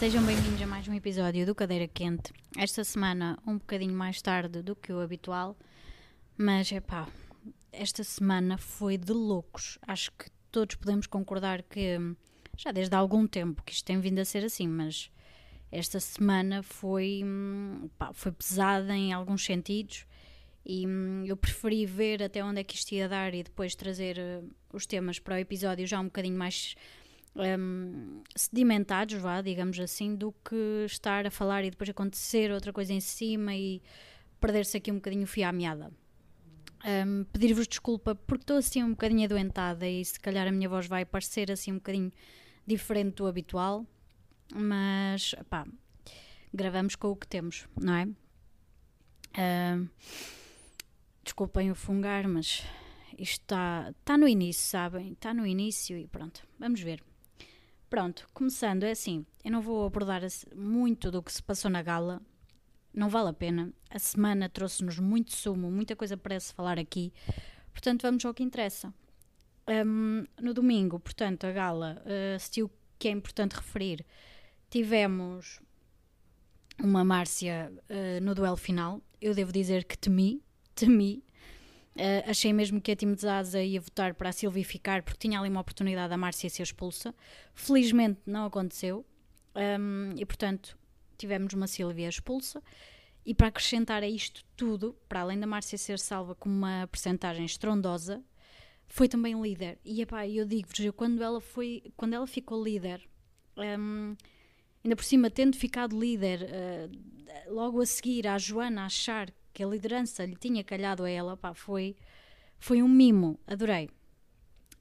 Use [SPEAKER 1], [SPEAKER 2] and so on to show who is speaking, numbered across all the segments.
[SPEAKER 1] Sejam bem-vindos a mais um episódio do Cadeira Quente. Esta semana, um bocadinho mais tarde do que o habitual, mas é pá, esta semana foi de loucos. Acho que todos podemos concordar que já desde há algum tempo que isto tem vindo a ser assim, mas esta semana foi, pá, foi pesada em alguns sentidos e hum, eu preferi ver até onde é que isto ia dar e depois trazer os temas para o episódio já um bocadinho mais um, sedimentados, vá, digamos assim, do que estar a falar e depois acontecer outra coisa em cima e perder-se aqui um bocadinho o fio à meada. Um, Pedir-vos desculpa porque estou assim um bocadinho adoentada e se calhar a minha voz vai parecer assim um bocadinho diferente do habitual, mas pá, gravamos com o que temos, não é? Um, desculpem o fungar, mas isto está tá no início, sabem? Está no início e pronto, vamos ver. Pronto, começando, é assim, eu não vou abordar muito do que se passou na gala, não vale a pena. A semana trouxe-nos muito sumo, muita coisa para se falar aqui, portanto vamos ao que interessa. Um, no domingo, portanto, a gala uh, assistiu, que é importante referir, tivemos uma Márcia uh, no duelo final. Eu devo dizer que temi, temi, Uh, achei mesmo que a Tim Zaza ia votar para a Silvia ficar porque tinha ali uma oportunidade da Márcia ser expulsa. Felizmente não aconteceu um, e, portanto, tivemos uma Silvia expulsa. E para acrescentar a isto tudo, para além da Márcia ser salva com uma percentagem estrondosa, foi também líder. E epá, eu digo-vos, quando ela foi, quando ela ficou líder, um, ainda por cima tendo ficado líder, uh, logo a seguir a Joana achar que a liderança lhe tinha calhado a ela, pá, foi, foi um mimo, adorei.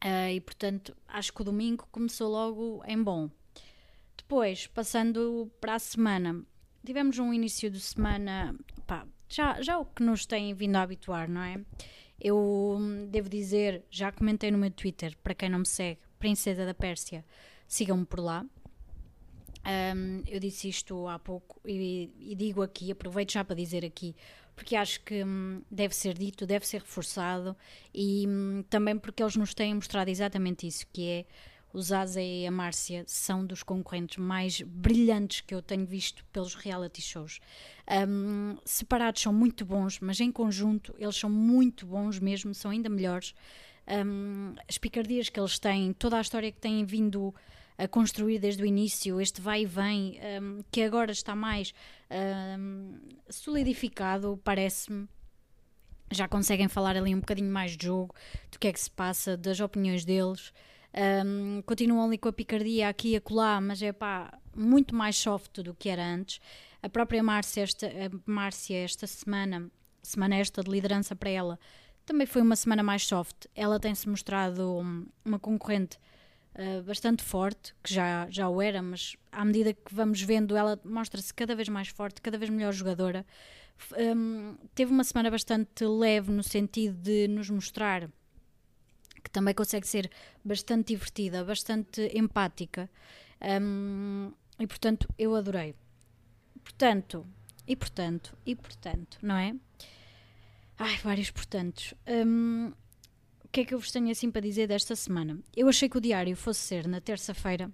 [SPEAKER 1] Uh, e portanto, acho que o domingo começou logo em bom. Depois, passando para a semana, tivemos um início de semana, pá, já, já o que nos tem vindo a habituar, não é? Eu devo dizer, já comentei no meu Twitter, para quem não me segue, Princesa da Pérsia, sigam-me por lá. Um, eu disse isto há pouco e, e, digo aqui, aproveito já para dizer aqui, porque acho que hum, deve ser dito, deve ser reforçado e hum, também porque eles nos têm mostrado exatamente isso, que é o Zaza e a Márcia são dos concorrentes mais brilhantes que eu tenho visto pelos reality shows. Um, separados são muito bons, mas em conjunto eles são muito bons mesmo, são ainda melhores. Um, as picardias que eles têm, toda a história que têm vindo a construir desde o início, este vai e vem, um, que agora está mais um, solidificado, parece-me. Já conseguem falar ali um bocadinho mais de jogo, do que é que se passa, das opiniões deles. Um, continuam ali com a picardia aqui e acolá, mas é pá, muito mais soft do que era antes. A própria Márcia esta, Márcia, esta semana, semana esta de liderança para ela, também foi uma semana mais soft. Ela tem-se mostrado uma concorrente uh, bastante forte, que já, já o era, mas à medida que vamos vendo, ela mostra-se cada vez mais forte, cada vez melhor jogadora. Um, teve uma semana bastante leve no sentido de nos mostrar que também consegue ser bastante divertida, bastante empática. Um, e portanto, eu adorei. Portanto, e portanto, e portanto, não é? Ai, vários portantos. Um, o que é que eu vos tenho assim para dizer desta semana? Eu achei que o diário fosse ser na terça-feira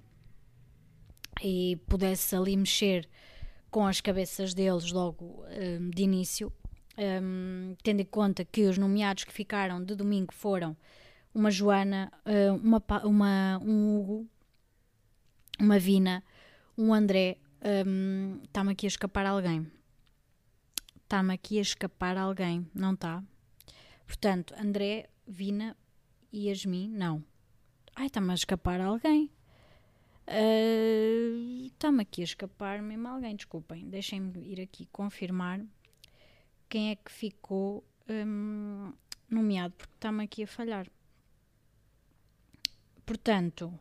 [SPEAKER 1] e pudesse ali mexer com as cabeças deles logo um, de início, um, tendo em conta que os nomeados que ficaram de domingo foram uma Joana, hum, uma, uma, um Hugo, uma Vina, um André. Está-me aqui a escapar alguém. Está-me aqui a escapar alguém, não está? Portanto, André, Vina e Yasmin, não. Ai, está-me a escapar alguém. Está-me aqui a escapar mesmo alguém, desculpem. Deixem-me ir aqui confirmar quem é que ficou um, nomeado, porque está-me aqui a falhar. Portanto,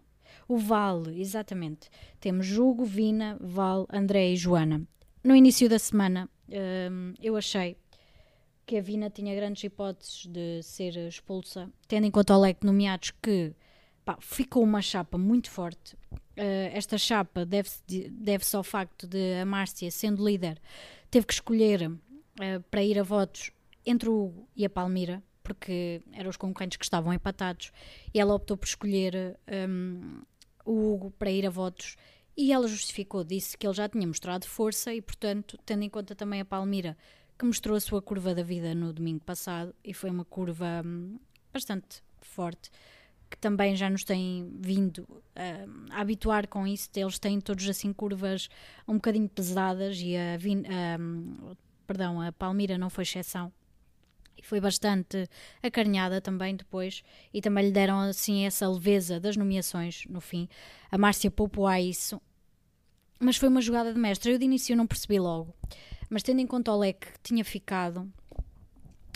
[SPEAKER 1] o Vale, exatamente. Temos Jugo, Vina, Val, André e Joana. No início da semana, um, eu achei que a Vina tinha grandes hipóteses de ser expulsa, tendo em conta o leque nomeados que pá, ficou uma chapa muito forte. Uh, esta chapa deve-se deve ao facto de a Márcia, sendo líder, teve que escolher uh, para ir a votos entre o Hugo e a Palmira, porque eram os concorrentes que estavam empatados, e ela optou por escolher um, o Hugo para ir a votos E ela justificou, disse que ele já tinha mostrado força e, portanto, tendo em conta também a Palmira, que mostrou a sua curva da vida no domingo passado e foi uma curva hum, bastante forte, que também já nos tem vindo uh, a habituar com isso. Eles têm todos assim curvas um bocadinho pesadas e a, uh, perdão, a Palmira não foi exceção. E foi bastante acarinhada também depois e também lhe deram assim essa leveza das nomeações no fim. A Márcia poupou a isso, mas foi uma jogada de mestre. Eu de início não percebi logo, mas tendo em conta o leque que tinha ficado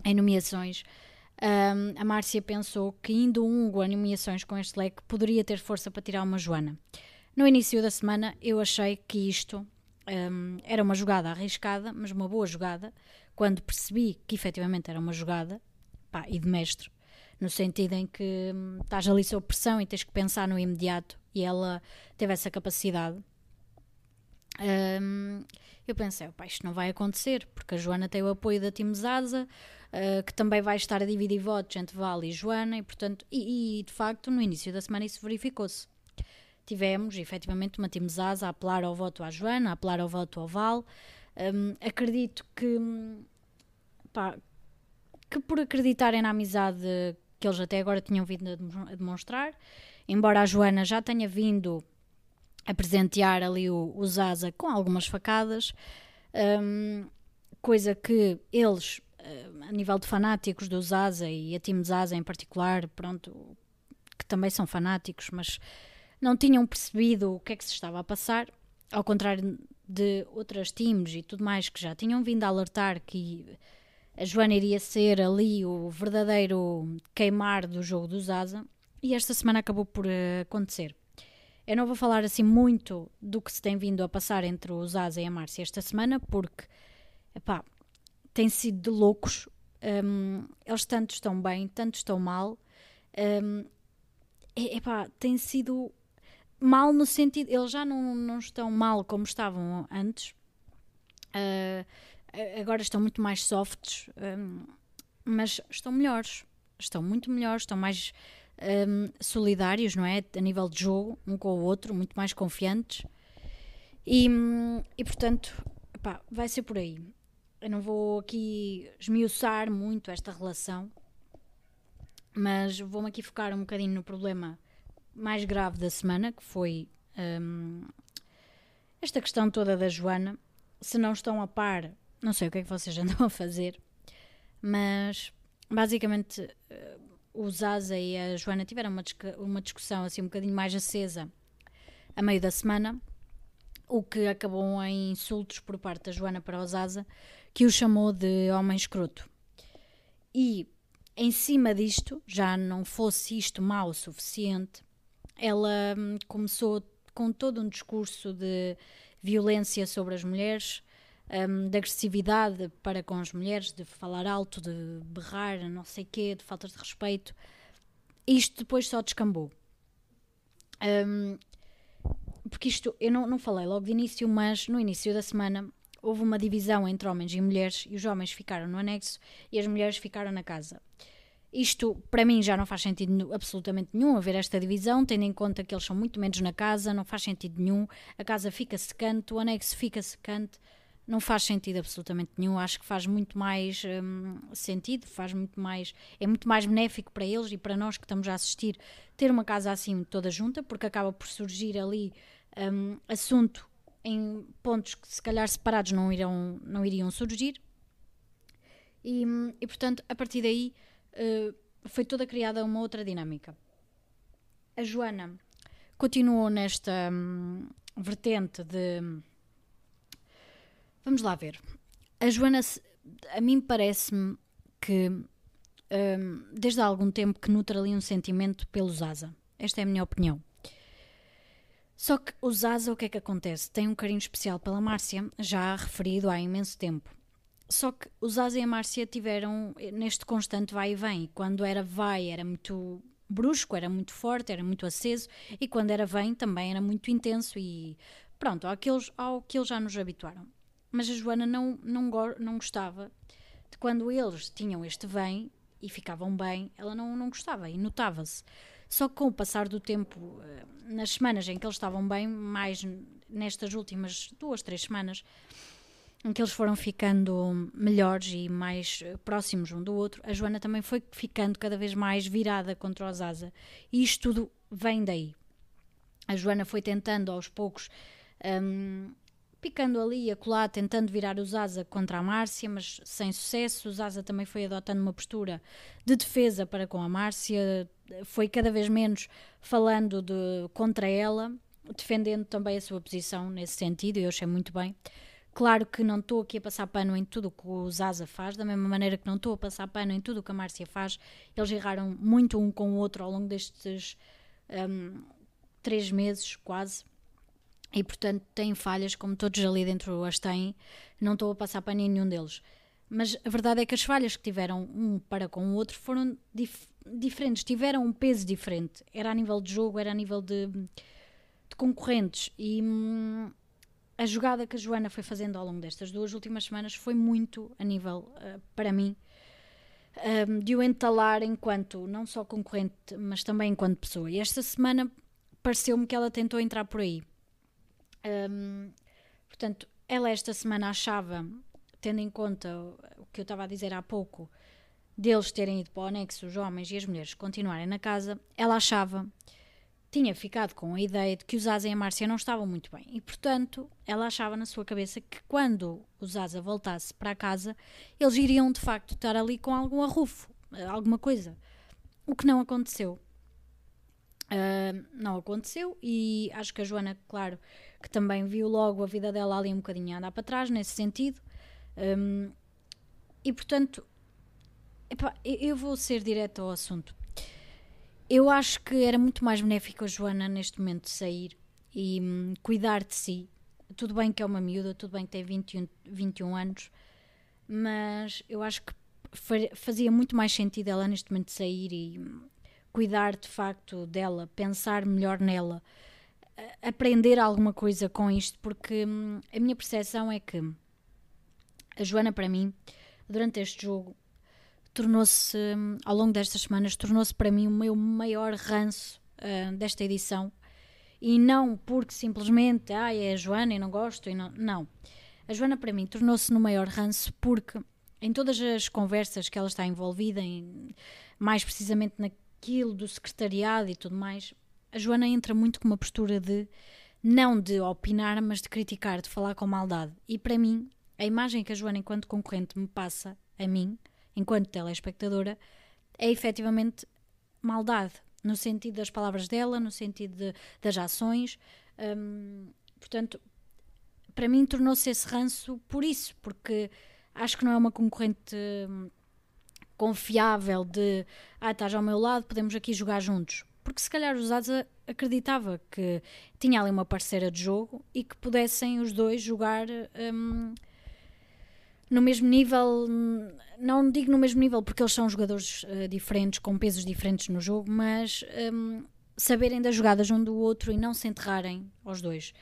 [SPEAKER 1] em nomeações, um, a Márcia pensou que indo um a nomeações com este leque poderia ter força para tirar uma Joana. No início da semana eu achei que isto um, era uma jogada arriscada, mas uma boa jogada, quando percebi que efetivamente era uma jogada, pá, e de mestre, no sentido em que hum, estás ali sob pressão e tens que pensar no imediato, e ela teve essa capacidade. Um, eu pensei, pá, isto não vai acontecer, porque a Joana tem o apoio da Tim Zaza, uh, que também vai estar a dividir votos entre Val e Joana, e portanto, e, e de facto, no início da semana isso verificou-se. Tivemos, efetivamente, uma Tim Zaza a apelar ao voto à Joana, a apelar ao voto ao Val. Um, acredito que, pá, que por acreditarem na amizade que eles até agora tinham vindo a demonstrar, embora a Joana já tenha vindo a presentear ali o, o Zaza com algumas facadas, um, coisa que eles, uh, a nível de fanáticos do Zaza e a Team Zaza em particular, pronto, que também são fanáticos, mas não tinham percebido o que é que se estava a passar, ao contrário de outras teams e tudo mais que já tinham vindo a alertar que a Joana iria ser ali o verdadeiro queimar do jogo do Zaza, e esta semana acabou por uh, acontecer. Eu não vou falar assim muito do que se tem vindo a passar entre o Zaza e a Márcia esta semana, porque epá, tem sido de loucos. Um, eles tanto estão bem, tanto estão mal. Um, epá, tem sido mal no sentido. Eles já não, não estão mal como estavam antes. Uh, agora estão muito mais softs, um, mas estão melhores. Estão muito melhores, estão mais um, solidários, não é? A nível de jogo, um com o outro, muito mais confiantes. E, e portanto, pá, vai ser por aí. Eu não vou aqui esmiuçar muito esta relação, mas vou-me aqui focar um bocadinho no problema mais grave da semana, que foi um, esta questão toda da Joana. Se não estão a par, não sei o que é que vocês andam a fazer, mas basicamente o Zaza e a Joana tiveram uma, uma discussão assim um bocadinho mais acesa a meio da semana, o que acabou em insultos por parte da Joana para o Zaza, que o chamou de homem escroto. E em cima disto, já não fosse isto mau o suficiente, ela hum, começou com todo um discurso de violência sobre as mulheres, um, de agressividade para com as mulheres, de falar alto, de berrar, não sei quê, de faltas de respeito. Isto depois só descambou. Um, porque isto, eu não, não falei logo de início, mas no início da semana houve uma divisão entre homens e mulheres e os homens ficaram no anexo e as mulheres ficaram na casa. Isto, para mim, já não faz sentido absolutamente nenhum haver esta divisão, tendo em conta que eles são muito menos na casa, não faz sentido nenhum. A casa fica secante, o anexo fica secante não faz sentido absolutamente nenhum. Acho que faz muito mais hum, sentido, faz muito mais, é muito mais benéfico para eles e para nós que estamos a assistir ter uma casa assim toda junta, porque acaba por surgir ali um, assunto em pontos que se calhar separados não, irão, não iriam surgir. E, e portanto, a partir daí uh, foi toda criada uma outra dinâmica. A Joana continuou nesta hum, vertente de Vamos lá ver. A Joana, a mim parece-me que um, desde há algum tempo que nutre ali um sentimento pelo Zaza. Esta é a minha opinião. Só que o Zaza, o que é que acontece? Tem um carinho especial pela Márcia, já referido há imenso tempo. Só que o Zaza e a Márcia tiveram neste constante vai e vem. Quando era vai, era muito brusco, era muito forte, era muito aceso. E quando era vem, também era muito intenso. E pronto, ao que eles já nos habituaram. Mas a Joana não, não, não gostava de quando eles tinham este bem e ficavam bem, ela não, não gostava e notava-se. Só que com o passar do tempo, eh, nas semanas em que eles estavam bem, mais nestas últimas duas, três semanas, em que eles foram ficando melhores e mais eh, próximos um do outro, a Joana também foi ficando cada vez mais virada contra o Zaza. E isto tudo vem daí. A Joana foi tentando aos poucos, um, picando ali e acolá, tentando virar o Zaza contra a Márcia, mas sem sucesso. O Zaza também foi adotando uma postura de defesa para com a Márcia, foi cada vez menos falando de, contra ela, defendendo também a sua posição nesse sentido, e eu achei muito bem. Claro que não estou aqui a passar pano em tudo o que o Zaza faz, da mesma maneira que não estou a passar pano em tudo o que a Márcia faz. Eles erraram muito um com o outro ao longo destes um, três meses, quase. E portanto têm falhas, como todos ali dentro as têm. Não estou a passar em nenhum deles. Mas a verdade é que as falhas que tiveram um para com o outro foram dif diferentes, tiveram um peso diferente. Era a nível de jogo, era a nível de, de concorrentes. E. Hum, a jogada que a Joana foi fazendo ao longo destas duas últimas semanas foi muito a nível, uh, para mim, um, de o entalar enquanto não só concorrente, mas também enquanto pessoa. E esta semana pareceu-me que ela tentou entrar por aí. Um, portanto, ela esta semana achava, tendo em conta o que eu estava a dizer há pouco, deles terem ido para o anexo, os homens e as mulheres continuarem na casa, ela achava tinha ficado com a ideia de que o Zaza e a Márcia não estavam muito bem e, portanto, ela achava na sua cabeça que quando o Zaza voltasse para casa, eles iriam de facto estar ali com algum arrufo, eh, alguma coisa. O que não aconteceu. Uh, não aconteceu e acho que a Joana, claro, que também viu logo a vida dela ali um bocadinho a andar para trás nesse sentido. Um, e portanto, epá, eu vou ser direto ao assunto. Eu acho que era muito mais benéfico a Joana neste momento sair e hum, cuidar de si. Tudo bem que é uma miúda, tudo bem que tem 21, 21 anos, mas eu acho que fazia muito mais sentido ela neste momento sair e hum, cuidar de facto dela, pensar melhor nela, aprender alguma coisa com isto, porque hum, a minha percepção é que a Joana, para mim, durante este jogo, tornou-se, ao longo destas semanas, tornou-se para mim o meu maior ranço uh, desta edição. E não porque simplesmente, ah, é a Joana e não gosto, e não. Não. A Joana, para mim, tornou-se no maior ranço porque em todas as conversas que ela está envolvida, em, mais precisamente naquilo do secretariado e tudo mais, a Joana entra muito com uma postura de não de opinar, mas de criticar, de falar com maldade. E para mim, a imagem que a Joana, enquanto concorrente, me passa a mim enquanto telespectadora, é efetivamente maldade, no sentido das palavras dela, no sentido de, das ações. Hum, portanto, para mim tornou-se esse ranço por isso, porque acho que não é uma concorrente hum, confiável de ah, estás ao meu lado, podemos aqui jogar juntos. Porque se calhar os Asa acreditava que tinha ali uma parceira de jogo e que pudessem os dois jogar hum, no mesmo nível, não digo no mesmo nível porque eles são jogadores uh, diferentes, com pesos diferentes no jogo, mas um, saberem das jogadas um do outro e não se enterrarem aos dois.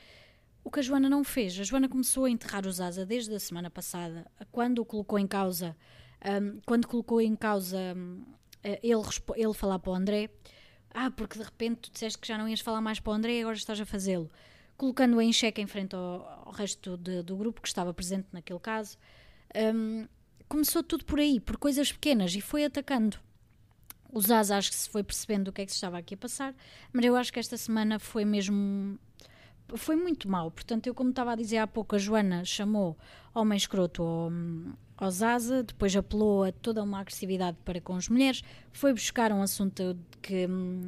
[SPEAKER 1] O que a Joana não fez. A Joana começou a enterrar os Asa desde a semana passada, quando o colocou em causa, um, quando colocou em causa um, eh, ele, ele falar para o André. Ah, porque de repente tu disseste que já não ias falar mais para o André e agora estás a fazê-lo. Colocando-o em xeque em frente ao, ao resto de, do grupo que estava presente naquele caso. Um, começou tudo por aí, por coisas pequenas, e foi atacando. O Zaz acho que se foi percebendo o que é que se estava aqui a passar, mas eu acho que esta semana foi mesmo. Foi muito mal. Portanto, eu, como estava a dizer há pouco, a Joana chamou homem escroto ao Zaza, depois apelou a toda uma agressividade para com as mulheres, foi buscar um assunto que,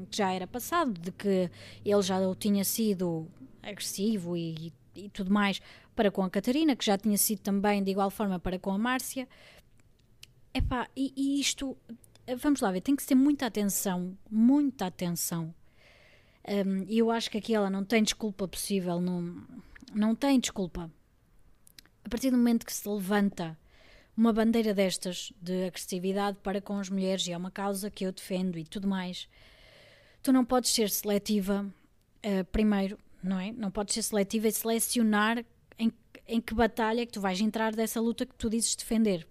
[SPEAKER 1] que já era passado, de que ele já tinha sido agressivo e, e tudo mais para com a Catarina, que já tinha sido também de igual forma para com a Márcia. Epá, e, e isto, vamos lá ver, tem que ter muita atenção, muita atenção. Um, e eu acho que aqui ela não tem desculpa possível, não, não tem desculpa. A partir do momento que se levanta uma bandeira destas de agressividade para com as mulheres, e é uma causa que eu defendo e tudo mais, tu não podes ser seletiva, uh, primeiro, não é? Não podes ser seletiva e selecionar em, em que batalha é que tu vais entrar dessa luta que tu dizes defender.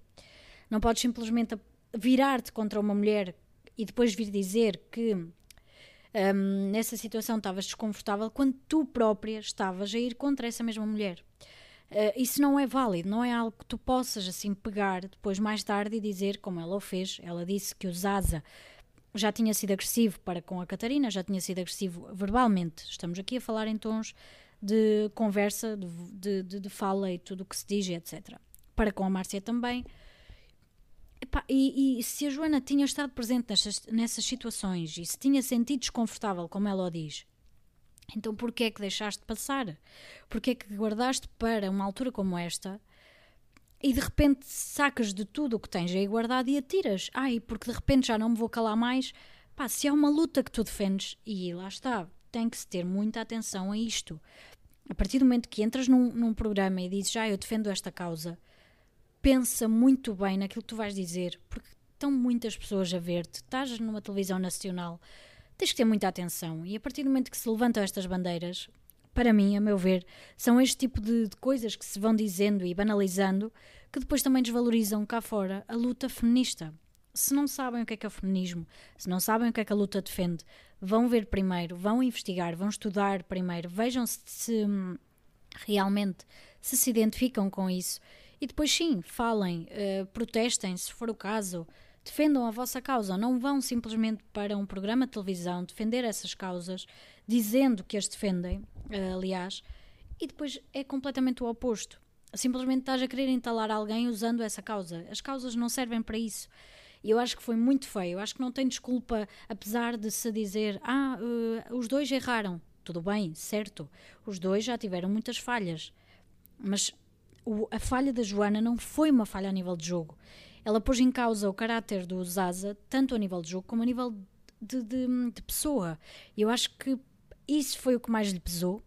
[SPEAKER 1] Não podes simplesmente virar-te contra uma mulher e depois vir dizer que um, nessa situação estavas desconfortável quando tu própria estavas a ir contra essa mesma mulher. Uh, isso não é válido, não é algo que tu possas assim pegar depois mais tarde e dizer como ela o fez. Ela disse que o Zaza já tinha sido agressivo para com a Catarina, já tinha sido agressivo verbalmente. Estamos aqui a falar em tons de conversa, de, de, de fala e tudo o que se diz, etc. Para com a Márcia também. E, e, se a Joana tinha estado presente nessas, nessas situações e se tinha sentido desconfortável, como ela o diz, então porquê é que deixaste passar? Porquê é que guardaste para uma altura como esta e de repente sacas de tudo o que tens aí guardado e atiras? Ai, porque de repente já não me vou calar mais. Pá, se há uma luta que tu defendes, e lá está, tem que se ter muita atenção a isto. A partir do momento que entras num, num programa e dizes, ah, eu defendo esta causa, pensa muito bem naquilo que tu vais dizer, porque estão muitas pessoas a ver-te, estás numa televisão nacional, tens que ter muita atenção. E a partir do momento que se levantam estas bandeiras, para mim, a meu ver, são este tipo de, de coisas que se vão dizendo e banalizando que depois também desvalorizam cá fora a luta feminista. Se não sabem o que é que é o feminismo, se não sabem o que é que a luta defende, vão ver primeiro, vão investigar, vão estudar primeiro, vejam se, se hum, realmente se se identificam com isso e depois sim, falem, uh, protestem se for o caso, defendam a vossa causa, não vão simplesmente para um programa de televisão defender essas causas, dizendo que as defendem, uh, aliás, e depois é completamente o oposto. Simplesmente estás a querer entalar alguém usando essa causa. As causas não servem para isso. E eu acho que foi muito feio. Eu acho que não tem desculpa, apesar de se dizer, ah, uh, os dois erraram. Tudo bem, certo. Os dois já tiveram muitas falhas. Mas o, a falha da Joana não foi uma falha a nível de jogo. Ela pôs em causa o caráter do Zaza, tanto a nível de jogo como a nível de, de, de pessoa. E eu acho que isso foi o que mais lhe pesou.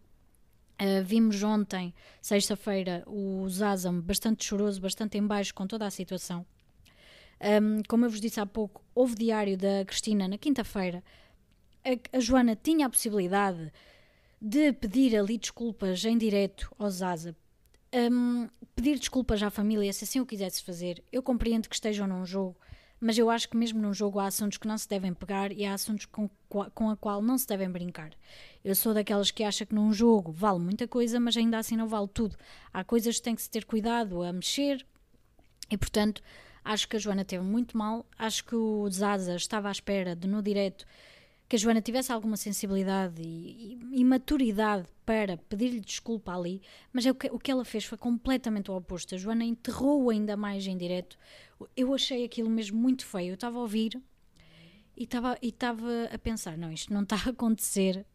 [SPEAKER 1] Uh, vimos ontem, sexta-feira, o Zaza bastante choroso, bastante em baixo com toda a situação. Um, como eu vos disse há pouco, houve diário da Cristina na quinta-feira. A, a, Joana tinha a possibilidade de pedir ali desculpas em direto ao Zaza um, pedir desculpas à família se assim o quisesse fazer. Eu compreendo que estejam num jogo, mas eu acho que mesmo num jogo há assuntos que não se devem pegar e há assuntos com, com a qual não se devem brincar. Eu sou daquelas que acha que num jogo vale muita coisa, mas ainda assim não vale tudo. Há coisas que tem que se ter cuidado a mexer e, portanto, acho que a Joana teve muito mal. Acho que o Zaza estava à espera de no direto que a Joana tivesse alguma sensibilidade e, e, e maturidade para pedir-lhe desculpa ali, mas é o, que, o que ela fez foi completamente o oposto. A Joana enterrou ainda mais em direto. Eu achei aquilo mesmo muito feio. Eu estava a ouvir e estava e a pensar: não, isto não está a acontecer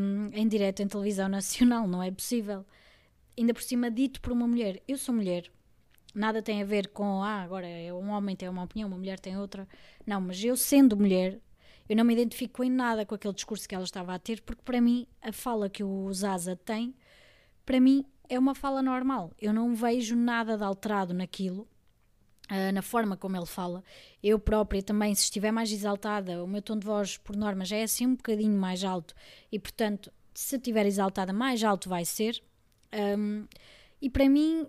[SPEAKER 1] um, em direto em televisão nacional, não é possível. Ainda por cima, dito por uma mulher. Eu sou mulher, nada tem a ver com, ah, agora é um homem tem uma opinião, uma mulher tem outra. Não, mas eu sendo mulher, eu não me identifico em nada com aquele discurso que ela estava a ter, porque para mim a fala que o Zaza tem, para mim é uma fala normal. Eu não vejo nada de alterado naquilo, uh, na forma como ele fala. Eu própria também, se estiver mais exaltada, o meu tom de voz, por norma, já é assim um bocadinho mais alto e, portanto, se estiver exaltada, mais alto vai ser. Um, e para mim,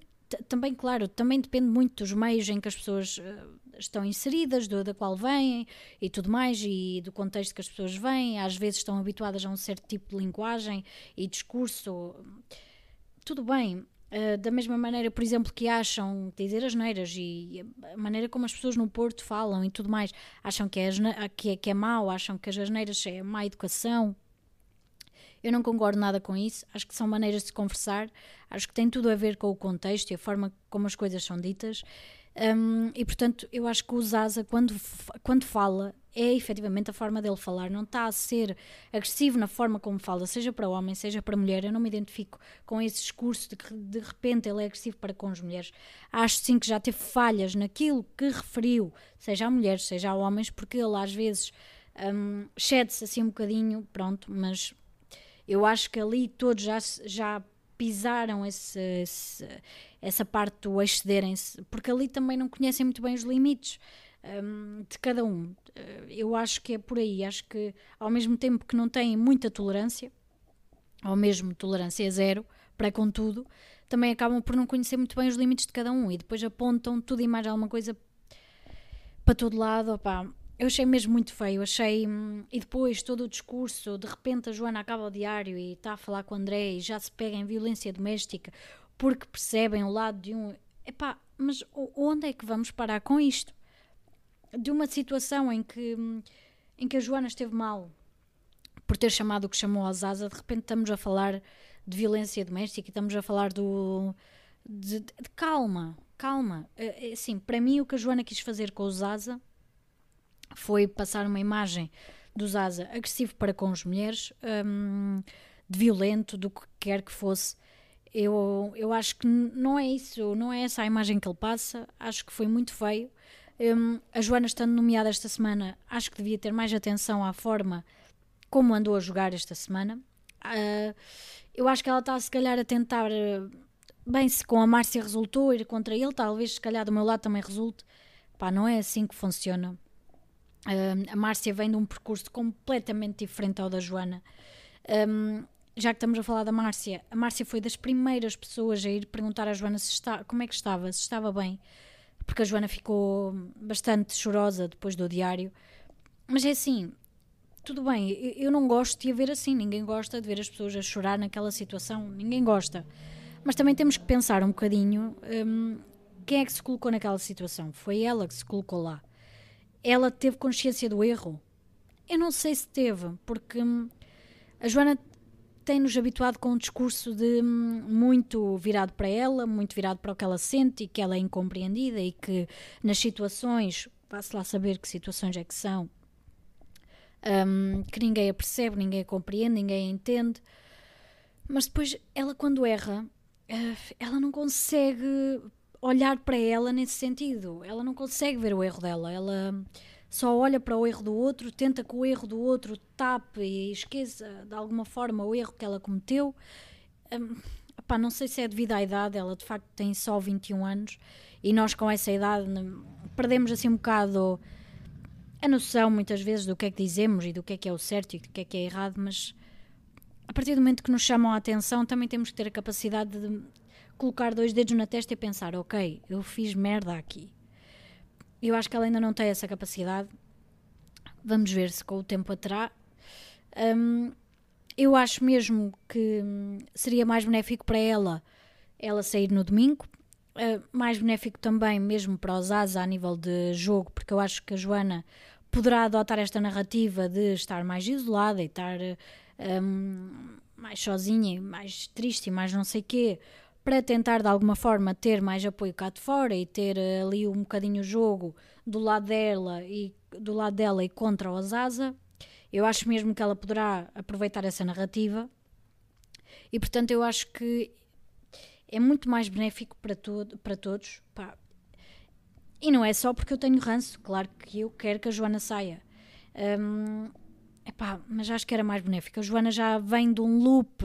[SPEAKER 1] também, claro, também depende muito dos meios em que as pessoas uh, estão inseridas, do, da qual vêm e tudo mais, e do contexto que as pessoas vêm. Às vezes estão habituadas a um certo tipo de linguagem e discurso. Tudo bem. Uh, da mesma maneira, por exemplo, que acham dizer as neiras e a maneira como as pessoas no Porto falam e tudo mais, acham que é, que é, que é mau, acham que as asneiras é má educação. Eu não concordo nada com isso. Acho que são maneiras de conversar. Acho que tem tudo a ver com o contexto e a forma como as coisas são ditas. Um, e portanto, eu acho que o Zaza, quando, quando fala, é efetivamente a forma dele falar, não está a ser agressivo na forma como fala, seja para homem, seja para mulher. Eu não me identifico com esse discurso de que de repente ele é agressivo para com as mulheres. Acho sim que já teve falhas naquilo que referiu, seja a mulheres, seja a homens, porque ele às vezes um, cede-se assim um bocadinho, pronto, mas eu acho que ali todos já, já pisaram esse, esse, essa parte do excederem-se, porque ali também não conhecem muito bem os limites um, de cada um. Eh, eu acho que é por aí. Acho que ao mesmo tempo que não têm muita tolerância, ou mesmo tolerância zero para com tudo, também acabam por não conhecer muito bem os limites de cada um e depois apontam tudo e mais alguma coisa para todo lado. Opá, eu achei mesmo muito feio, achei. Hum, e depois todo o discurso, de repente a Joana acaba o diário e está a falar com o André e já se pega em violência doméstica porque percebem o lado de um. Epá, mas onde é que vamos parar com isto? De uma situação em que, hum, em que a Joana esteve mal por ter chamado o que chamou a Zaza, de repente estamos a falar de violência doméstica e estamos a falar do. de, de calma, calma. É assim, para mim, o que a Joana quis fazer com o Zaza foi passar uma imagem do Zaza agressivo para com as mulheres, um, de violento, do que quer que fosse. Eu, eu acho que não é isso, não é essa a imagem que ele passa. Acho que foi muito feio. Um, a Joana, estando nomeada esta semana, acho que devia ter mais atenção à forma como andou a jogar esta semana. Uh, eu acho que ela está, se calhar, a tentar. Bem, se com a Márcia resultou ir contra ele, talvez, se calhar, do meu lado também resulte. Pá, não é assim que funciona. Uh, a Márcia vem de um percurso completamente diferente ao da Joana. Um, já que estamos a falar da Márcia, a Márcia foi das primeiras pessoas a ir perguntar à Joana se está, como é que estava, se estava bem, porque a Joana ficou bastante chorosa depois do diário. Mas é assim, tudo bem, eu não gosto de a ver assim, ninguém gosta de ver as pessoas a chorar naquela situação, ninguém gosta. Mas também temos que pensar um bocadinho um, quem é que se colocou naquela situação. Foi ela que se colocou lá ela teve consciência do erro? Eu não sei se teve, porque hum, a Joana tem-nos habituado com um discurso de hum, muito virado para ela, muito virado para o que ela sente e que ela é incompreendida e que nas situações, vá-se lá saber que situações é que são, um, que ninguém a percebe, ninguém a compreende, ninguém a entende. Mas depois ela, quando erra, eh, ela não consegue olhar para ela nesse sentido. Ela não consegue ver o erro dela. Ela só olha para o erro do outro, tenta que o erro do outro tape e esqueça de alguma forma o erro que ela cometeu. Um, não sei se é devido à idade, ela de facto tem só 21 anos e nós com essa idade perdemos assim um bocado a noção muitas vezes do que é que dizemos e do que é que é o certo e do que é que é errado, mas a partir do momento que nos chamam a atenção também temos que ter a capacidade de colocar dois dedos na testa e pensar: ok, eu fiz merda aqui. Eu acho que ela ainda não tem essa capacidade. Vamos ver se com o tempo a terá. Um, eu acho mesmo que seria mais benéfico para ela ela sair no domingo. Uh, mais benéfico também mesmo para os Asa a nível de jogo, porque eu acho que a Joana poderá adotar esta narrativa de estar mais isolada e estar um, mais sozinha, mais triste e mais não sei quê, para tentar de alguma forma ter mais apoio cá de fora e ter eh, ali um bocadinho o jogo do lado dela e do lado dela e contra o Azaza. Eu acho mesmo que ela poderá aproveitar essa narrativa e portanto eu acho que é muito mais benéfico para, todo, para todos. Pá. E não é só porque eu tenho ranço, claro que eu quero que a Joana saia. Um, epá, mas acho que era mais benéfico. A Joana já vem de um loop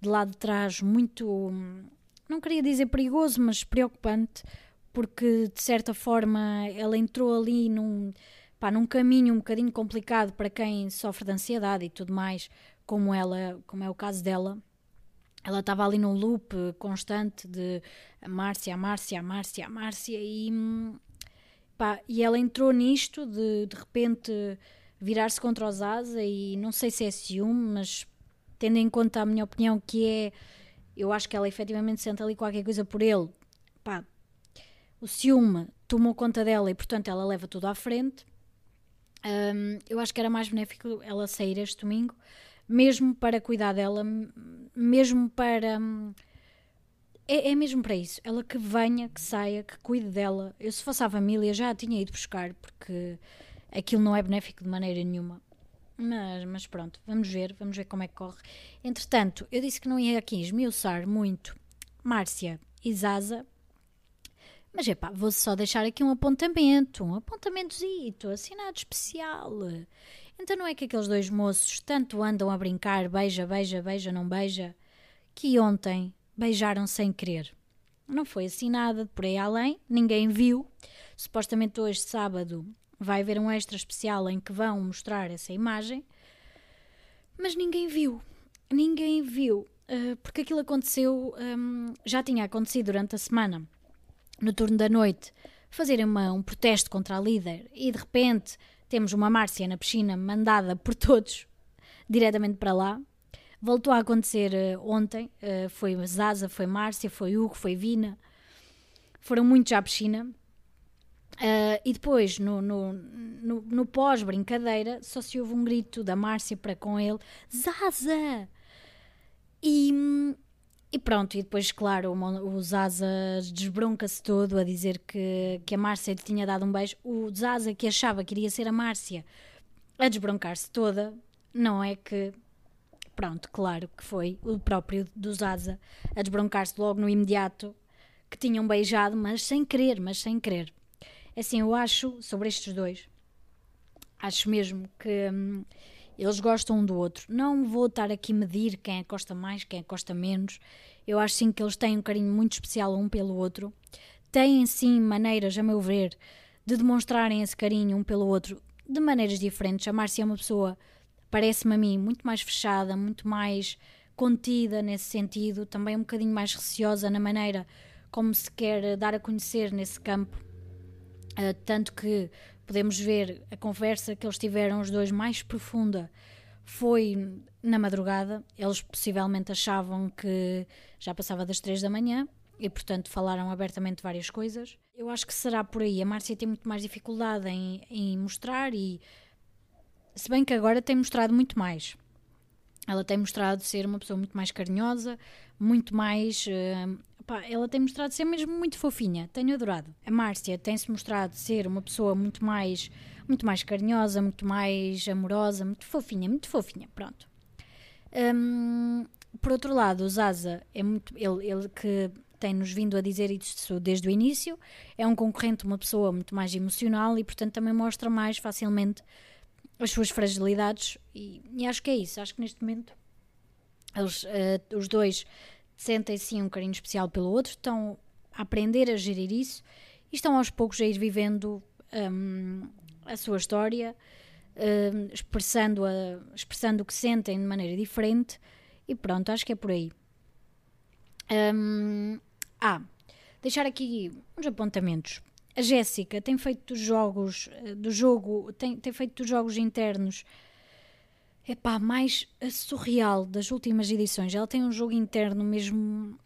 [SPEAKER 1] de lá de trás muito não queria dizer perigoso, mas preocupante, porque de certa forma ela entrou ali num, pá, num caminho um bocadinho complicado para quem sofre de ansiedade e tudo mais, como ela, como é o caso dela. Ela estava ali num loop constante de Márcia, Márcia, Márcia, Márcia e, pá, e ela entrou nisto de de repente virar-se contra os Asa e não sei se é ciúme, mas tendo em conta a minha opinião que é eu acho que ela efetivamente sente ali qualquer coisa por ele. Pá, o ciúme tomou conta dela e, portanto, ela leva tudo à frente. Um, eu acho que era mais benéfico ela sair este domingo, mesmo para cuidar dela, mesmo para. É, é, mesmo para isso. Ela que venha, que saia, que cuide dela. Eu, se fosse a família, já a tinha ido buscar, porque aquilo não é benéfico de maneira nenhuma. Mas, mas pronto, vamos ver, vamos ver como é que corre. Entretanto, eu disse que não ia aqui esmiuçar muito Márcia e Zaza, mas é pá, vou só deixar aqui um apontamento, um apontamentozito, assinado especial. Então não é que aqueles dois moços tanto andam a brincar, beija, beija, beija, não beija, que ontem beijaram sem querer. Não foi assim nada por aí além, ninguém viu. Supostamente hoje, sábado, vai haver um extra especial em que vão mostrar essa imagem, mas ninguém viu. Ninguém viu. Uh, porque aquilo aconteceu, um, já tinha acontecido durante a semana, no turno da noite, fazerem um protesto contra a líder e de repente temos uma Márcia na piscina mandada por todos diretamente para lá. Voltou a acontecer uh, ontem. Uh, foi Zaza, foi Márcia, foi Hugo, foi Vina. Foram muitos à piscina. Uh, e depois, no, no, no, no pós-brincadeira, só se ouve um grito da Márcia para com ele: Zaza! E, e pronto, e depois, claro, o, o Zaza desbronca-se todo a dizer que, que a Márcia lhe tinha dado um beijo. O Zaza, que achava que iria ser a Márcia, a desbroncar-se toda, não é que. Pronto, claro que foi o próprio do Zaza a desbroncar-se logo no imediato que tinham beijado, mas sem querer, mas sem querer. Assim, eu acho, sobre estes dois, acho mesmo que hum, eles gostam um do outro. Não vou estar aqui a medir quem é gosta mais, quem é gosta menos. Eu acho sim que eles têm um carinho muito especial um pelo outro. Têm sim maneiras, a meu ver, de demonstrarem esse carinho um pelo outro de maneiras diferentes. A Márcia é uma pessoa, parece-me a mim, muito mais fechada, muito mais contida nesse sentido, também um bocadinho mais receosa na maneira como se quer dar a conhecer nesse campo. Uh, tanto que podemos ver a conversa que eles tiveram, os dois, mais profunda, foi na madrugada. Eles possivelmente achavam que já passava das três da manhã e, portanto, falaram abertamente várias coisas. Eu acho que será por aí. A Márcia tem muito mais dificuldade em, em mostrar e, se bem que agora tem mostrado muito mais. Ela tem mostrado ser uma pessoa muito mais carinhosa, muito mais uh, Pá, ela tem mostrado ser mesmo muito fofinha, tenho adorado. A Márcia tem-se mostrado ser uma pessoa muito mais, muito mais carinhosa, muito mais amorosa, muito fofinha, muito fofinha, pronto. Um, por outro lado, o Zaza é muito. Ele, ele que tem-nos vindo a dizer isso desde o início, é um concorrente, uma pessoa muito mais emocional e, portanto, também mostra mais facilmente as suas fragilidades. E, e acho que é isso. Acho que neste momento eles, uh, os dois sentem sim um carinho especial pelo outro, estão a aprender a gerir isso e estão aos poucos a ir vivendo um, a sua história, um, expressando, a, expressando o que sentem de maneira diferente e pronto, acho que é por aí. Um, ah, deixar aqui uns apontamentos. A Jéssica tem feito jogos eh, do jogo, tem, tem feito jogos internos epá, mais surreal das últimas edições. Ela tem um jogo interno mesmo.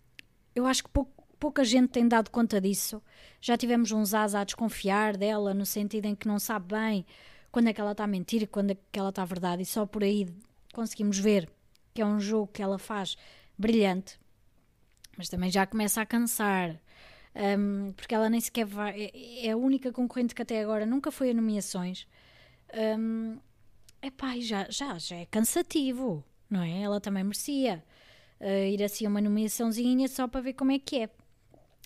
[SPEAKER 1] Eu acho que pouca gente tem dado conta disso. Já tivemos uns as a desconfiar dela, no sentido em que não sabe bem quando é que ela está a mentir e quando é que ela está a verdade, e só por aí conseguimos ver que é um jogo que ela faz brilhante, mas também já começa a cansar. Um, porque ela nem sequer vai. É, é a única concorrente que até agora nunca foi a nomeações. Um, epá, já, já, já é cansativo, não é? Ela também merecia uh, ir assim a uma nomeaçãozinha só para ver como é que é.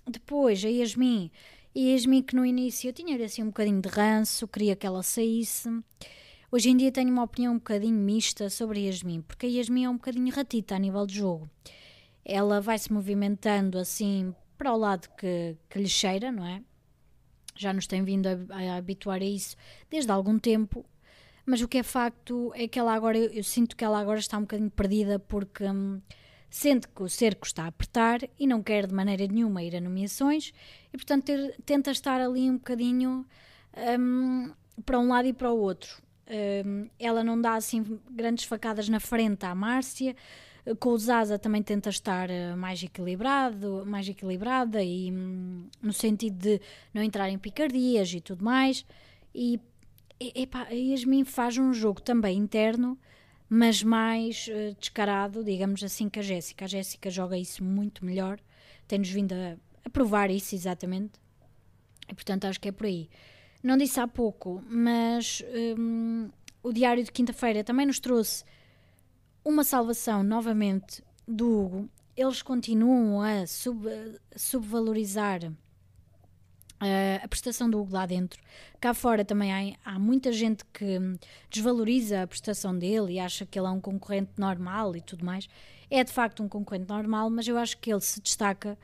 [SPEAKER 1] Depois, a Yasmin, a Yasmin que no início eu tinha assim um bocadinho de ranço, queria que ela saísse. Hoje em dia tenho uma opinião um bocadinho mista sobre a Yasmin, porque a Yasmin é um bocadinho ratita a nível de jogo. Ela vai se movimentando assim para o lado que, que lhe cheira, não é? Já nos tem vindo a, a habituar a isso desde algum tempo mas o que é facto é que ela agora, eu, eu sinto que ela agora está um bocadinho perdida porque hum, sente que o cerco está a apertar e não quer de maneira nenhuma ir a nomeações e, portanto, ter, tenta estar ali um bocadinho hum, para um lado e para o outro. Hum, ela não dá assim grandes facadas na frente à Márcia. Com o Zaza também tenta estar eh, mais equilibrado, mais equilibrada e hum, no sentido de não entrar em picardias e tudo mais. E epá, a Yasmin faz um jogo também interno, mas mais uh, descarado, digamos assim, que a Jéssica. A Jéssica joga isso muito melhor, tem-nos vindo a, a, provar isso exatamente, e portanto acho que é por aí. Não disse há pouco, mas um, o Diário de Quinta-feira também nos trouxe uma salvação novamente do Hugo. Eles continuam a sub, subvalorizar Uh, a prestação do Hugo lá dentro. Cá fora também há, há, muita gente que desvaloriza a prestação dele e acha que ele é um concorrente normal e tudo mais. É de facto um concorrente normal, mas eu acho que ele se destaca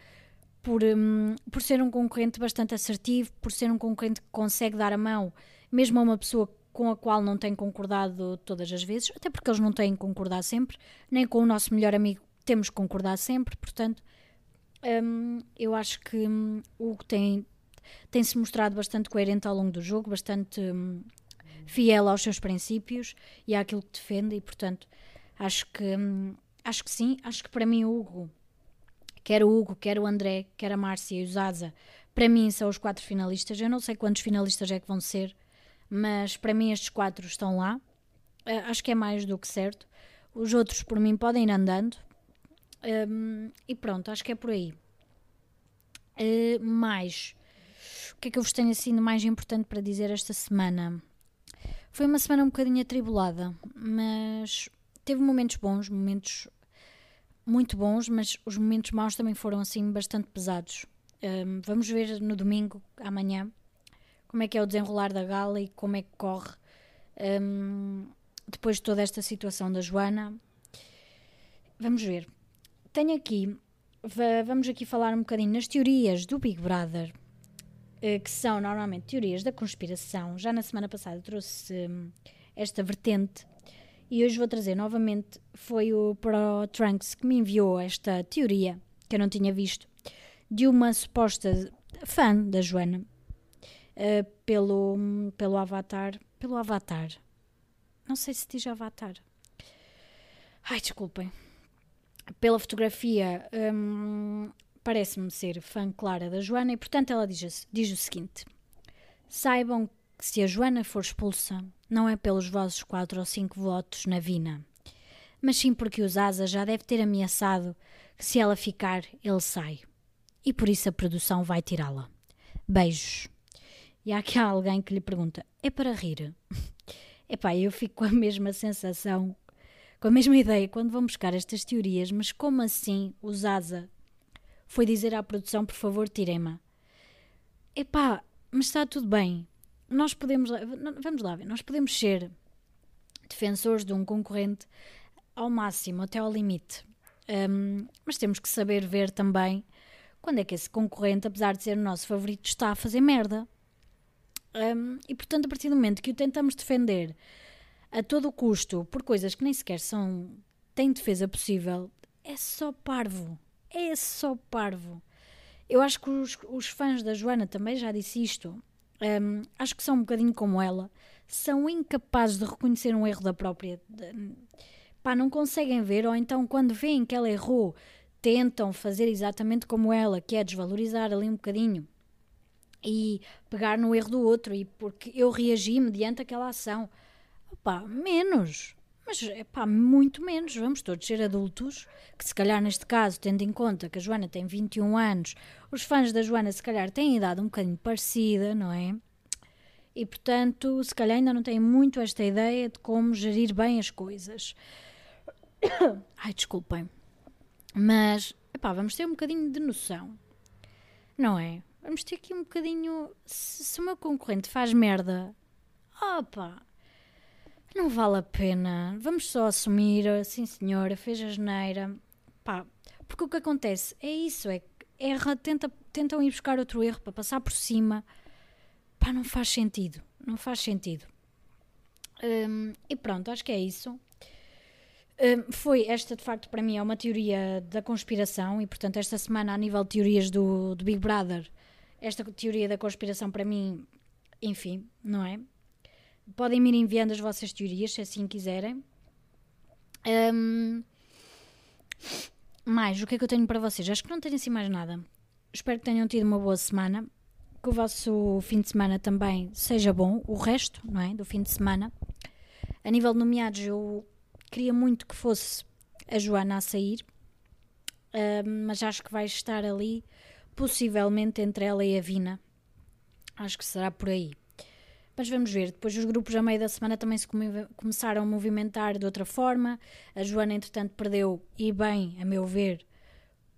[SPEAKER 1] por, um, por ser um concorrente bastante assertivo, por ser um concorrente que consegue dar a mão, mesmo a uma pessoa com a qual não tem concordado todas as vezes, até porque eles não têm que concordar sempre, nem com o nosso melhor amigo temos que concordar sempre, portanto. Um, eu acho que um, o Hugo tem, tem-se mostrado bastante coerente ao longo do jogo, bastante hum, fiel aos seus princípios e àquilo que defende, e portanto acho que, hum, acho que sim. Acho que para mim o Hugo, quer o Hugo, quer o André, quer a Márcia e o Zaza, para mim são os quatro finalistas. Eu não sei quantos finalistas é que vão ser, mas para mim estes quatro estão lá. Uh, acho que é mais do que certo. Os outros, por mim, podem ir andando. Um, e pronto, acho que é por aí. Uh, mais, o que é que eu vos tenho assim de mais importante para dizer esta semana? Foi uma semana um bocadinho atribulada, mas teve momentos bons, momentos muito bons, mas os momentos maus também foram assim bastante pesados. Um, vamos ver no domingo, amanhã, como é que é o desenrolar da gala e como é que corre um, depois de toda esta situação da Joana. Vamos ver. Tenho aqui, vamos aqui falar um bocadinho nas teorias do Big Brother, que são normalmente teorias da conspiração. Já na semana passada trouxe hum, esta vertente e hoje vou trazer novamente. Foi o Pro Trunks que me enviou esta teoria que eu não tinha visto de uma suposta fã da Joana uh, pelo, pelo Avatar. Pelo Avatar. Não sei se diz Avatar. Ai, desculpem. Pela fotografia, um, parece-me ser fã clara da Joana e, portanto, ela diz, diz o seguinte: Saibam que se a Joana for expulsa, não é pelos vossos quatro ou cinco votos na Vina, mas sim porque os Asa já deve ter ameaçado que se ela ficar, ele sai e por isso a produção vai tirá-la. Beijos. E há aqui alguém que lhe pergunta: é para rir? Epá, eu fico com a mesma sensação, com a mesma ideia quando vão buscar estas teorias, mas como assim o Zaza foi dizer à produção: por favor, tirem-me? Epá, mas está tudo bem. Nós podemos. Vamos lá ver, nós podemos ser defensores de um concorrente ao máximo, até ao limite. Um, mas temos que saber ver também quando é que esse concorrente, apesar de ser o nosso favorito, está a fazer merda. Um, e portanto, a partir do momento que o tentamos defender a todo custo por coisas que nem sequer são têm defesa possível, é só parvo. É só parvo. Eu acho que os, os fãs da Joana também já disse isto. Um, acho que são um bocadinho como ela. São incapazes de reconhecer um erro da própria. De, pá, não conseguem ver, ou então quando veem que ela errou, tentam fazer exatamente como ela, que é desvalorizar ali um bocadinho e pegar no erro do outro e porque eu reagi mediante aquela ação. Opá, menos. Mas é pá, muito menos. Vamos todos ser adultos, que se calhar neste caso, tendo em conta que a Joana tem 21 anos, os fãs da Joana se calhar têm idade um bocadinho parecida, não é? E portanto, se calhar ainda não têm muito esta ideia de como gerir bem as coisas. Ai, desculpem. Mas, epá, vamos ter um bocadinho de noção, não é? Vamos ter aqui um bocadinho. Se, se o meu concorrente faz merda, opa, não vale a pena. Vamos só assumir, sim senhora, fez a geneira. Pá, porque o que acontece é isso, é que erra, tenta, tentam ir buscar outro erro para passar por cima. Pá, não faz sentido. Não faz sentido. Hum, e pronto, acho que é isso. Hum, foi esta, de facto, para mim é uma teoria da conspiração e, portanto, esta semana, a nível de teorias do, do Big Brother, esta teoria da conspiração, para mim, enfim, não é? Podem me ir enviando as vossas teorias, se assim quiserem. Um, mais, o que é que eu tenho para vocês? Acho que não tenho assim mais nada. Espero que tenham tido uma boa semana, que o vosso fim de semana também seja bom, o resto, não é? Do fim de semana. A nível de nomeados, eu Queria muito que fosse a Joana a sair, uh, mas acho que vai estar ali, possivelmente entre ela e a Vina. Acho que será por aí. Mas vamos ver. Depois os grupos a meio da semana também se começaram a movimentar de outra forma. A Joana, entretanto, perdeu, e bem, a meu ver,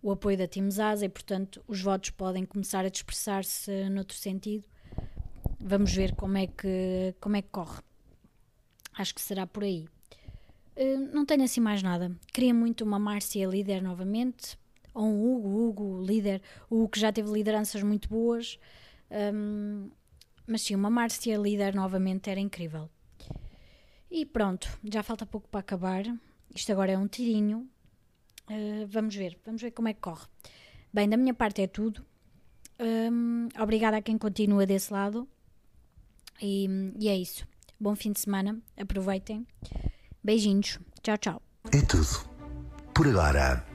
[SPEAKER 1] o apoio da Zaza e, portanto, os votos podem começar a dispersar-se noutro sentido. Vamos ver como é que, como é que corre. Acho que será por aí. Eh, não tenho assim mais nada. Queria muito uma Márcia líder novamente, ou um Hugo, Hugo líder, o Hugo que já teve lideranças muito boas. Um, mas sim, uma Márcia líder novamente era incrível. E pronto, já falta pouco para acabar. Isto agora é um tirinho. Uh, vamos ver, vamos ver como é que corre. Bem, da minha parte é tudo. Um, obrigada a quem continua desse lado. E, e é isso. bom fim de semana, aproveitem. Beijinhos, tchau, tchau.
[SPEAKER 2] É tudo. Por agora.